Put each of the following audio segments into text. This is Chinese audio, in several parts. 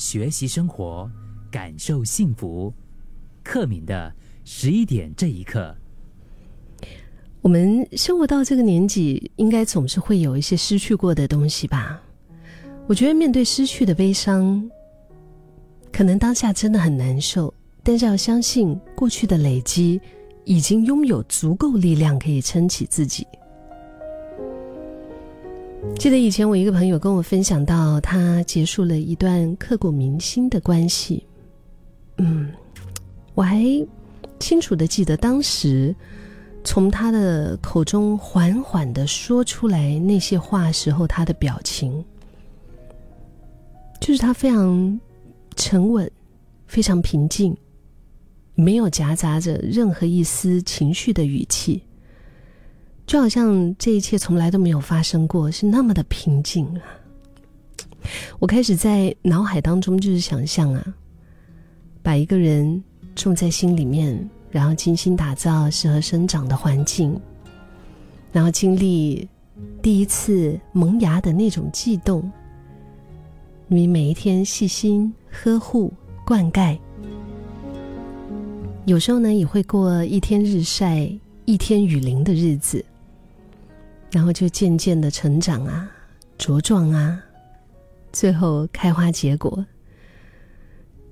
学习生活，感受幸福。克敏的十一点这一刻，我们生活到这个年纪，应该总是会有一些失去过的东西吧？我觉得面对失去的悲伤，可能当下真的很难受，但是要相信过去的累积，已经拥有足够力量可以撑起自己。记得以前我一个朋友跟我分享到，他结束了一段刻骨铭心的关系。嗯，我还清楚的记得当时从他的口中缓缓的说出来那些话时候，他的表情，就是他非常沉稳，非常平静，没有夹杂着任何一丝情绪的语气。就好像这一切从来都没有发生过，是那么的平静啊！我开始在脑海当中就是想象啊，把一个人种在心里面，然后精心打造适合生长的环境，然后经历第一次萌芽的那种悸动。你每一天细心呵护灌溉，有时候呢也会过一天日晒一天雨淋的日子。然后就渐渐的成长啊，茁壮啊，最后开花结果。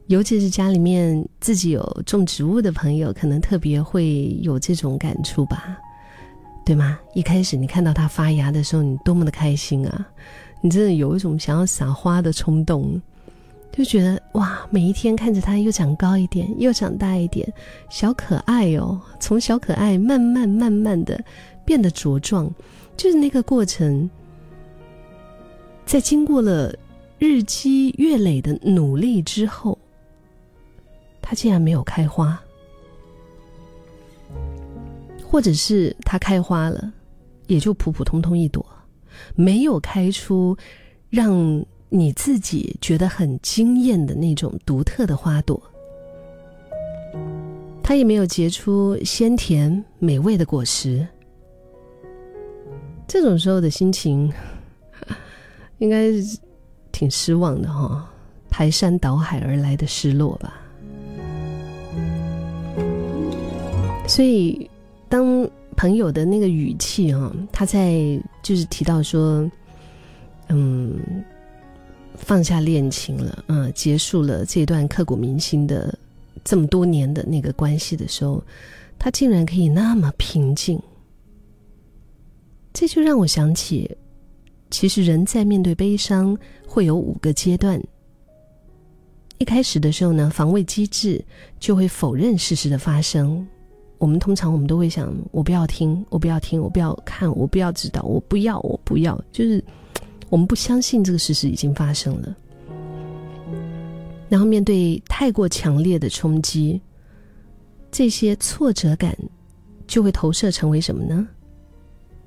尤其是家里面自己有种植物的朋友，可能特别会有这种感触吧，对吗？一开始你看到它发芽的时候，你多么的开心啊！你真的有一种想要撒花的冲动，就觉得哇，每一天看着它又长高一点，又长大一点，小可爱哦，从小可爱慢慢慢慢的变得茁壮。就是那个过程，在经过了日积月累的努力之后，它竟然没有开花，或者是它开花了，也就普普通通一朵，没有开出让你自己觉得很惊艳的那种独特的花朵，它也没有结出鲜甜美味的果实。这种时候的心情，应该挺失望的哈，排山倒海而来的失落吧。所以，当朋友的那个语气哈，他在就是提到说，嗯，放下恋情了，嗯，结束了这段刻骨铭心的这么多年的那个关系的时候，他竟然可以那么平静。这就让我想起，其实人在面对悲伤会有五个阶段。一开始的时候呢，防卫机制就会否认事实的发生。我们通常我们都会想：我不要听，我不要听，我不要看，我不要知道，我不要，我不要。就是我们不相信这个事实已经发生了。然后面对太过强烈的冲击，这些挫折感就会投射成为什么呢？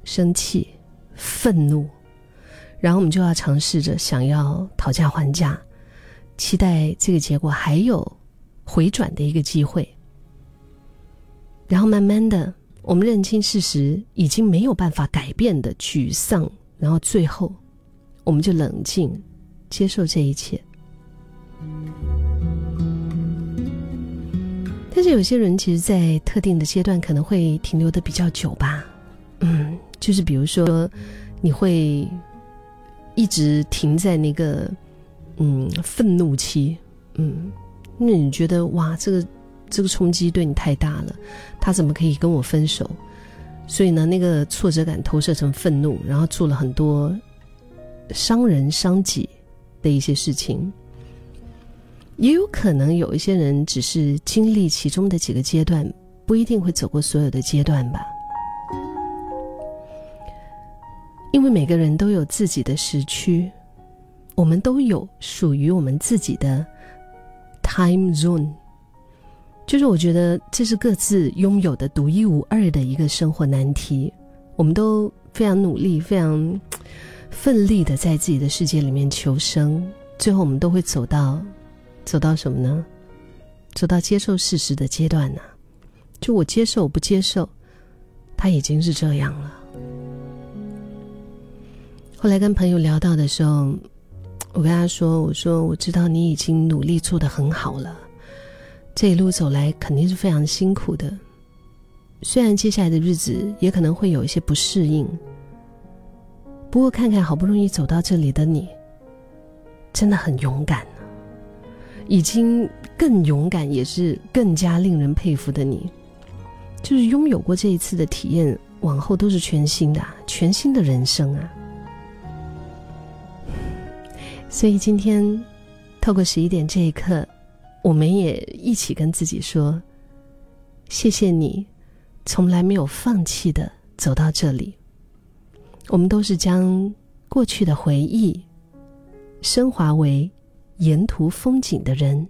生气、愤怒，然后我们就要尝试着想要讨价还价，期待这个结果还有回转的一个机会。然后慢慢的，我们认清事实已经没有办法改变的沮丧，然后最后，我们就冷静接受这一切。但是有些人其实，在特定的阶段可能会停留的比较久吧，嗯。就是比如说，你会一直停在那个嗯愤怒期，嗯，那你觉得哇，这个这个冲击对你太大了，他怎么可以跟我分手？所以呢，那个挫折感投射成愤怒，然后做了很多伤人伤己的一些事情。也有可能有一些人只是经历其中的几个阶段，不一定会走过所有的阶段吧。因为每个人都有自己的时区，我们都有属于我们自己的 time zone，就是我觉得这是各自拥有的独一无二的一个生活难题。我们都非常努力、非常奋力的在自己的世界里面求生，最后我们都会走到走到什么呢？走到接受事实的阶段呢？就我接受，不接受，他已经是这样了。后来跟朋友聊到的时候，我跟他说：“我说我知道你已经努力做得很好了，这一路走来肯定是非常辛苦的。虽然接下来的日子也可能会有一些不适应，不过看看好不容易走到这里的你，真的很勇敢已经更勇敢，也是更加令人佩服的你，就是拥有过这一次的体验，往后都是全新的，全新的人生啊。”所以今天，透过十一点这一刻，我们也一起跟自己说：“谢谢你，从来没有放弃的走到这里。我们都是将过去的回忆升华为沿途风景的人。